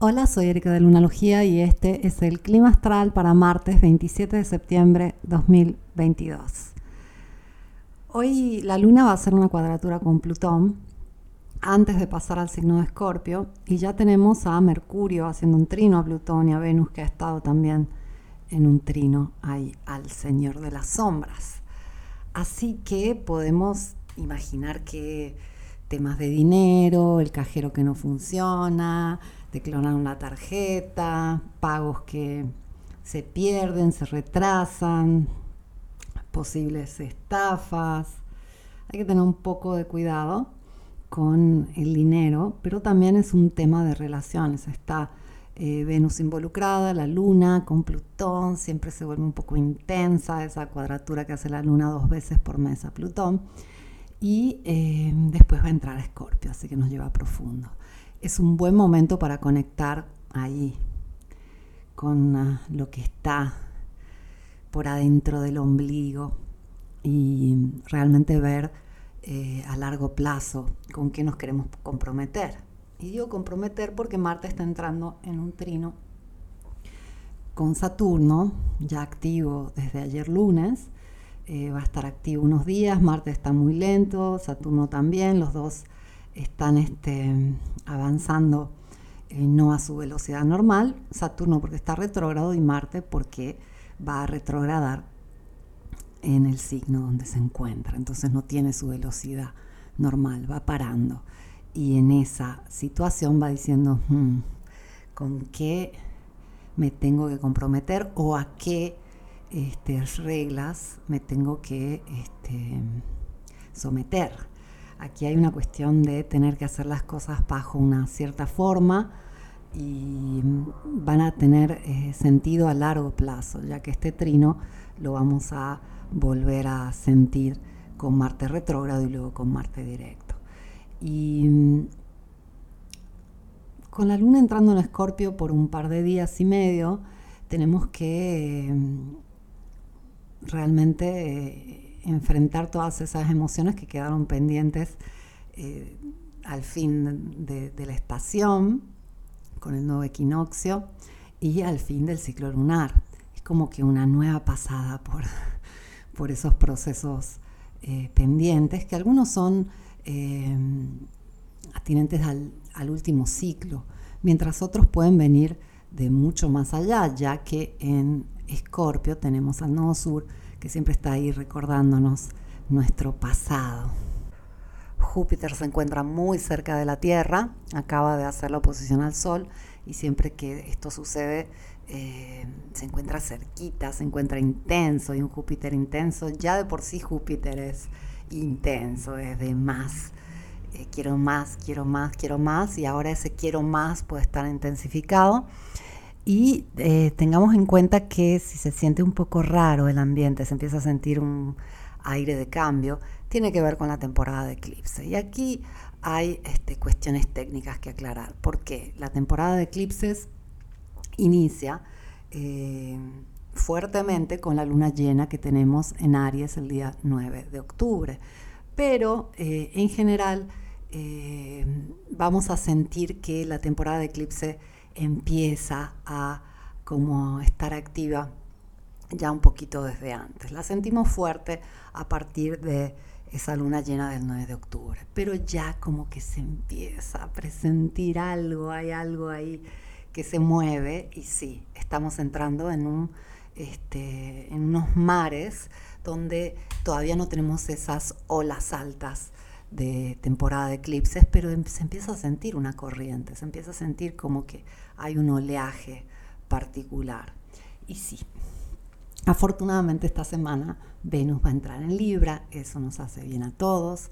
Hola, soy Erika de Lunalogía y este es el clima astral para martes 27 de septiembre 2022. Hoy la luna va a hacer una cuadratura con Plutón antes de pasar al signo de Escorpio y ya tenemos a Mercurio haciendo un trino a Plutón y a Venus que ha estado también en un trino ahí al Señor de las Sombras. Así que podemos imaginar que temas de dinero, el cajero que no funciona, de clonar una tarjeta, pagos que se pierden, se retrasan, posibles estafas. Hay que tener un poco de cuidado con el dinero, pero también es un tema de relaciones. Está eh, Venus involucrada, la Luna con Plutón, siempre se vuelve un poco intensa esa cuadratura que hace la Luna dos veces por mes a Plutón. Y eh, después va a entrar Escorpio, así que nos lleva profundo es un buen momento para conectar ahí con ah, lo que está por adentro del ombligo y realmente ver eh, a largo plazo con qué nos queremos comprometer. Y digo comprometer porque Marte está entrando en un trino con Saturno, ya activo desde ayer lunes. Eh, va a estar activo unos días, Marte está muy lento, Saturno también, los dos están este, avanzando eh, no a su velocidad normal, Saturno porque está retrógrado y Marte porque va a retrogradar en el signo donde se encuentra, entonces no tiene su velocidad normal, va parando. Y en esa situación va diciendo hmm, con qué me tengo que comprometer o a qué este, reglas me tengo que este, someter Aquí hay una cuestión de tener que hacer las cosas bajo una cierta forma y van a tener eh, sentido a largo plazo, ya que este trino lo vamos a volver a sentir con Marte retrógrado y luego con Marte directo. Y mm, con la luna entrando en Escorpio por un par de días y medio, tenemos que mm, realmente eh, enfrentar todas esas emociones que quedaron pendientes eh, al fin de, la estación, con el nuevo equinoccio, y al fin del ciclo lunar. Es como que una nueva pasada por, por esos procesos eh, pendientes, que algunos son eh, atinentes al, al último ciclo, mientras otros pueden venir de mucho más allá, ya que en Escorpio tenemos al nodo sur, que siempre está ahí recordándonos nuestro pasado. Júpiter se encuentra muy cerca de la Tierra, acaba de hacer la oposición al Sol y siempre que esto sucede eh, se encuentra cerquita, se encuentra intenso y un Júpiter intenso, ya de por sí Júpiter es intenso, es de más. Eh, quiero más, quiero más, quiero más y ahora ese quiero más puede estar intensificado y eh, tengamos en cuenta que si se siente un poco raro el ambiente, se empieza a sentir un aire de cambio, tiene que ver con la temporada de eclipse. Y aquí hay este, cuestiones técnicas que aclarar. porque La temporada de eclipses inicia eh, fuertemente con la luna llena que tenemos en Aries el día 9 de octubre. Pero eh, en general vamos a sentir que la temporada de eclipse empieza a como estar activa ya un poquito desde antes. La sentimos fuerte a partir de esa luna llena del 9 de octubre, pero ya como que se empieza a presentir algo, hay algo ahí que se mueve y sí, estamos entrando en, un, este, en unos mares donde todavía no tenemos esas olas altas de temporada de eclipses, pero em, se empieza a sentir una corriente, se empieza a sentir como que hay un oleaje particular. Y sí, afortunadamente esta semana Venus va a entrar en Libra, eso nos hace bien a todos.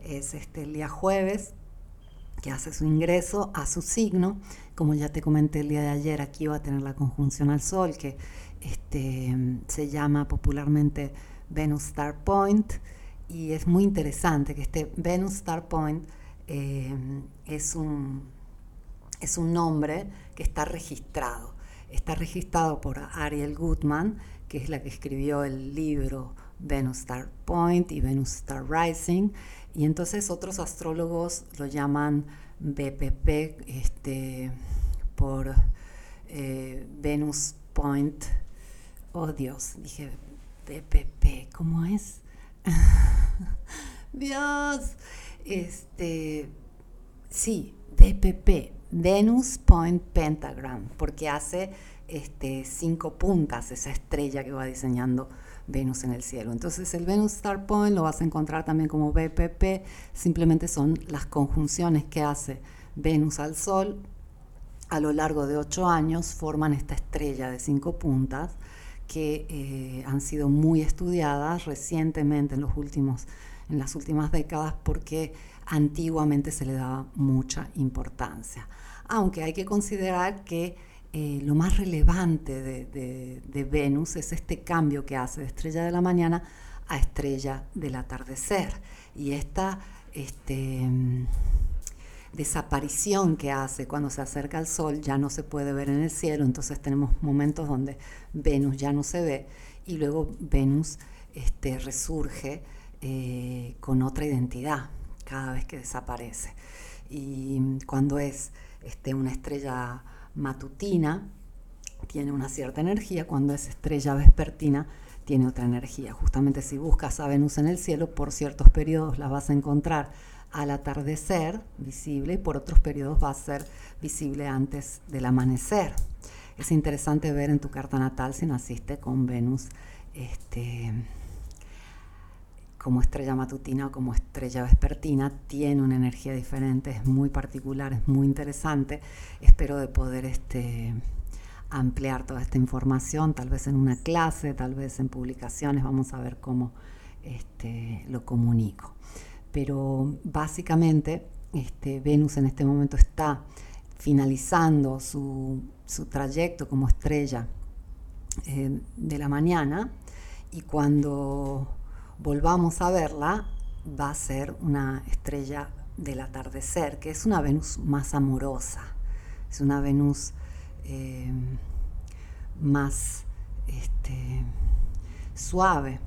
Es este el día jueves que hace su ingreso a su signo. Como ya te comenté el día de ayer, aquí va a tener la conjunción al Sol, que este, se llama popularmente Venus Star Point y es muy interesante que este Venus Star Point eh, es, un, es un nombre que está registrado. Está registrado por Ariel Goodman, que es la que escribió el libro Venus Star Point y Venus Star Rising. Y entonces otros astrólogos lo llaman BPP, este, por eh, Venus Point. Oh Dios, dije DPP, ¿cómo es? Dios, este, sí, DPP, Venus Point Pentagram, porque hace este, cinco puntas esa estrella que va diseñando Venus en el cielo. Entonces el Venus Star Point lo vas a encontrar también como BPP, simplemente son las conjunciones que hace Venus al Sol a lo largo de ocho años, forman esta estrella de cinco puntas que eh, han sido muy estudiadas recientemente en, los últimos, en las últimas décadas porque antiguamente se le daba mucha importancia. Aunque hay que considerar que eh, lo más relevante de, Venus es este cambio que hace de estrella de la mañana a estrella del atardecer. Y esta este, desaparición que hace cuando se acerca al Sol ya no se puede ver en el cielo, entonces tenemos momentos donde Venus ya no se ve y luego Venus este, resurge eh, con otra identidad cada vez que desaparece. Y cuando es este, una estrella matutina tiene una cierta energía, cuando es estrella vespertina tiene otra energía. Justamente si buscas a Venus en el cielo, por ciertos periodos la vas a encontrar al atardecer visible y por otros periodos va a ser visible antes del amanecer. Es interesante ver en tu carta natal si naciste con Venus este, como estrella matutina o como estrella vespertina, tiene una energía diferente, es muy particular, es muy interesante. Espero de poder este, ampliar toda esta información, tal vez en una clase, tal vez en publicaciones, vamos a ver cómo este, lo comunico. Pero básicamente este, Venus en este momento está finalizando su, trayecto como estrella eh, de la mañana y cuando volvamos a verla, va a ser una estrella del atardecer, que es una Venus más amorosa, es una Venus eh, más este, suave.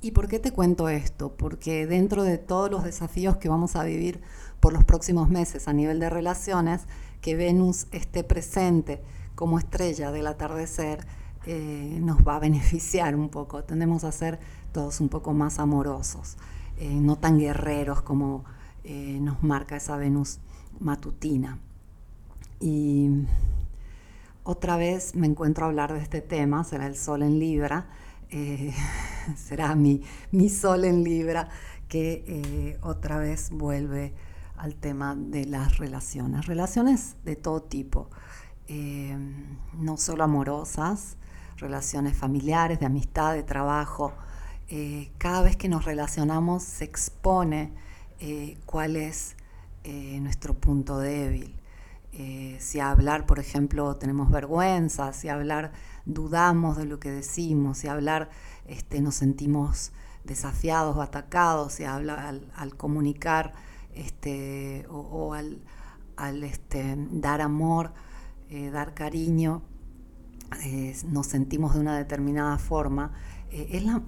¿Y por qué te cuento esto? Porque dentro de todos los desafíos que vamos a vivir por los próximos meses a nivel de relaciones, que Venus esté presente como estrella del atardecer, eh, nos va a beneficiar un poco. Tendemos a ser todos un poco más amorosos, eh, no tan guerreros como eh, nos marca esa Venus matutina. Y otra vez me encuentro a hablar de este tema, será el Sol en Libra, será mi, mi, Sol en Libra que otra vez vuelve al tema de las relaciones, relaciones de todo tipo, no solo amorosas, relaciones familiares, de amistad, de trabajo. Eh, cada vez que nos relacionamos se expone eh, cuál es eh, nuestro punto débil. Si a hablar, por ejemplo, tenemos vergüenza, si hablar dudamos de lo que decimos, si hablar este, nos sentimos desafiados o atacados, si habla, al, comunicar este, o, al, este, dar amor, dar cariño, nos sentimos de una determinada forma, eh, es la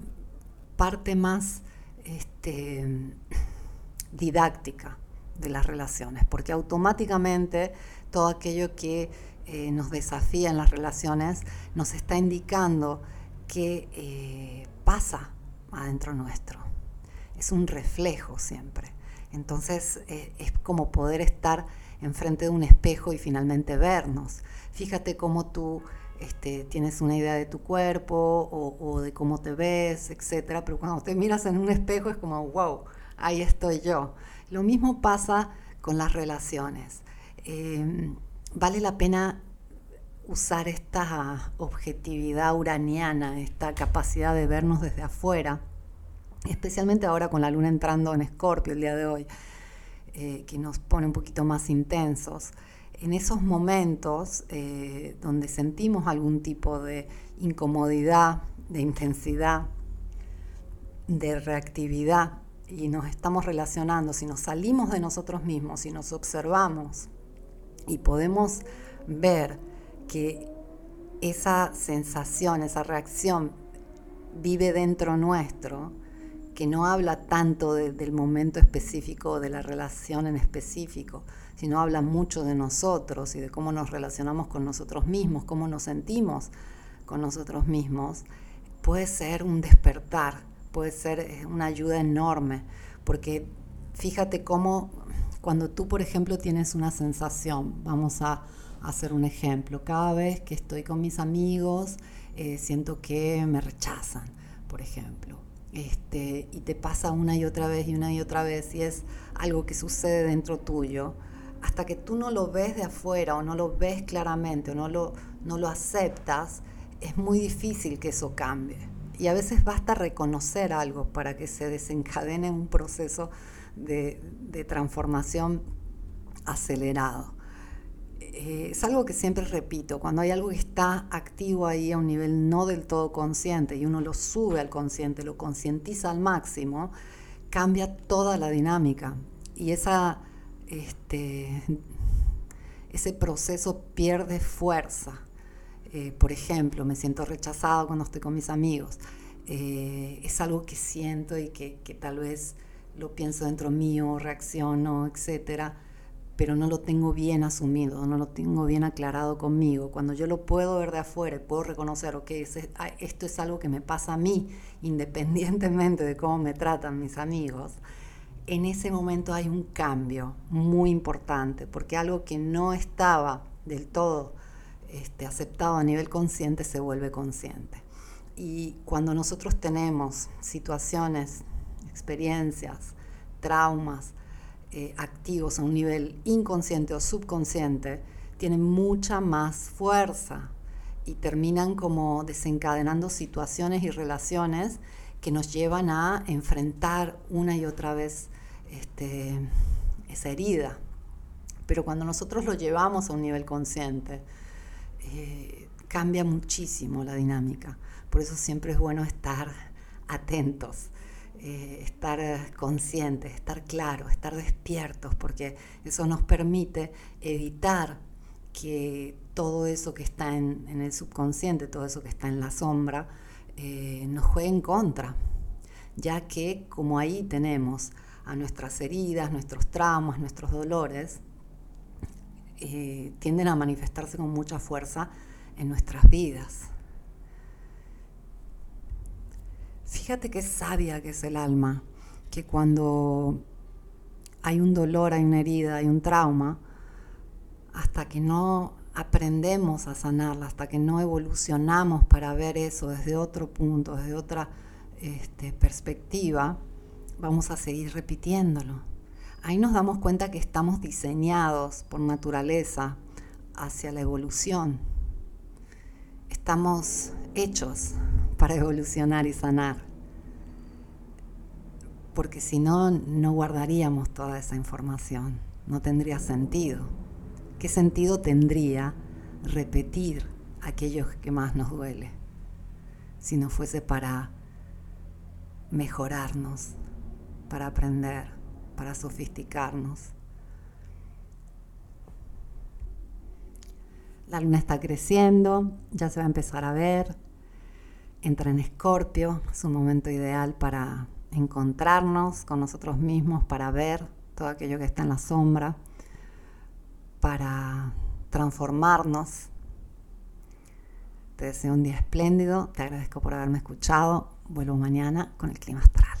parte más este, didáctica de las relaciones, porque automáticamente todo aquello que eh, nos desafía en las relaciones nos está indicando que eh, pasa adentro nuestro. Es un reflejo siempre. Entonces es como poder estar enfrente de un espejo y finalmente vernos. Fíjate cómo tú este, tienes una idea de tu cuerpo o, de cómo te ves, etcétera, pero cuando te miras en un espejo es como, wow, ahí estoy yo. Lo mismo pasa con las relaciones. Em, vale la pena usar esta objetividad uraniana, esta capacidad de vernos desde afuera, especialmente ahora con la luna entrando en Escorpio el día de hoy, eh, que nos pone un poquito más intensos en esos momentos eh, donde sentimos algún tipo de incomodidad, de intensidad, de reactividad y nos estamos relacionando, si nos salimos de nosotros mismos, si nos observamos y podemos ver que esa sensación, esa reacción vive dentro nuestro, que no habla tanto del momento específico, de la relación en específico, sino habla mucho de nosotros y de cómo nos relacionamos con nosotros mismos, cómo nos sentimos con nosotros mismos, puede ser un despertar, puede ser eh, una ayuda enorme, porque fíjate cómo cuando tú, por ejemplo, tienes una sensación, vamos a hacer un ejemplo, cada vez que estoy con mis amigos, eh, siento que me rechazan, por ejemplo. Este, y te pasa una y otra vez y una y otra vez y es algo que sucede dentro tuyo, hasta que tú no lo ves de afuera o no lo ves claramente o no lo, no lo aceptas, es muy difícil que eso cambie. Y a veces basta reconocer algo para que se desencadene un proceso de, transformación acelerado. Eh, es algo que siempre repito, cuando hay algo que está activo ahí a un nivel no del todo consciente y uno lo sube al consciente, lo concientiza al máximo, cambia toda la dinámica. Y esa, este, ese proceso pierde fuerza. Eh, por ejemplo, me siento rechazado cuando estoy con mis amigos. Eh, es algo que siento y que, que, tal vez lo pienso dentro mío, reacciono, etcétera, pero no lo tengo bien asumido, no lo tengo bien aclarado conmigo. Cuando yo lo puedo ver de afuera y puedo reconocer, ok, esto es algo que me pasa a mí, independientemente de cómo me tratan mis amigos, en ese momento hay un cambio muy importante, porque algo que no estaba del todo este, aceptado a nivel consciente se vuelve consciente. Y cuando nosotros tenemos situaciones, experiencias, traumas eh, activos a un nivel inconsciente o subconsciente, tienen mucha más fuerza y terminan como desencadenando situaciones y relaciones que nos llevan a enfrentar una y otra vez este, esa herida. Pero cuando nosotros lo llevamos a un nivel consciente, eh, cambia muchísimo la dinámica. Por eso siempre es bueno estar atentos, eh, estar conscientes, estar claros, estar despiertos, porque eso nos permite evitar que todo eso que está en, el subconsciente, todo eso que está en la sombra, eh, nos juegue en contra, ya que como ahí tenemos a nuestras heridas, nuestros traumas, nuestros dolores, eh, tienden a manifestarse con mucha fuerza en nuestras vidas. Fíjate qué sabia que es el alma, que cuando hay un dolor, hay una herida, hay un trauma, hasta que no aprendemos a sanarla, hasta que no evolucionamos para ver eso desde otro punto, desde otra este, perspectiva, vamos a seguir repitiéndolo ahí nos damos cuenta que estamos diseñados por naturaleza hacia la evolución. Estamos hechos para evolucionar y sanar. Porque si no, no guardaríamos toda esa información. No tendría sentido. ¿Qué sentido tendría repetir aquello que más nos duele? Si no fuese para mejorarnos, para aprender para sofisticarnos. La luna está creciendo, ya se va a empezar a ver. Entra en Escorpio, es un momento ideal para encontrarnos con nosotros mismos, para ver todo aquello que está en la sombra, para transformarnos. Te deseo un día espléndido, te agradezco por haberme escuchado. Vuelvo mañana con el clima astral.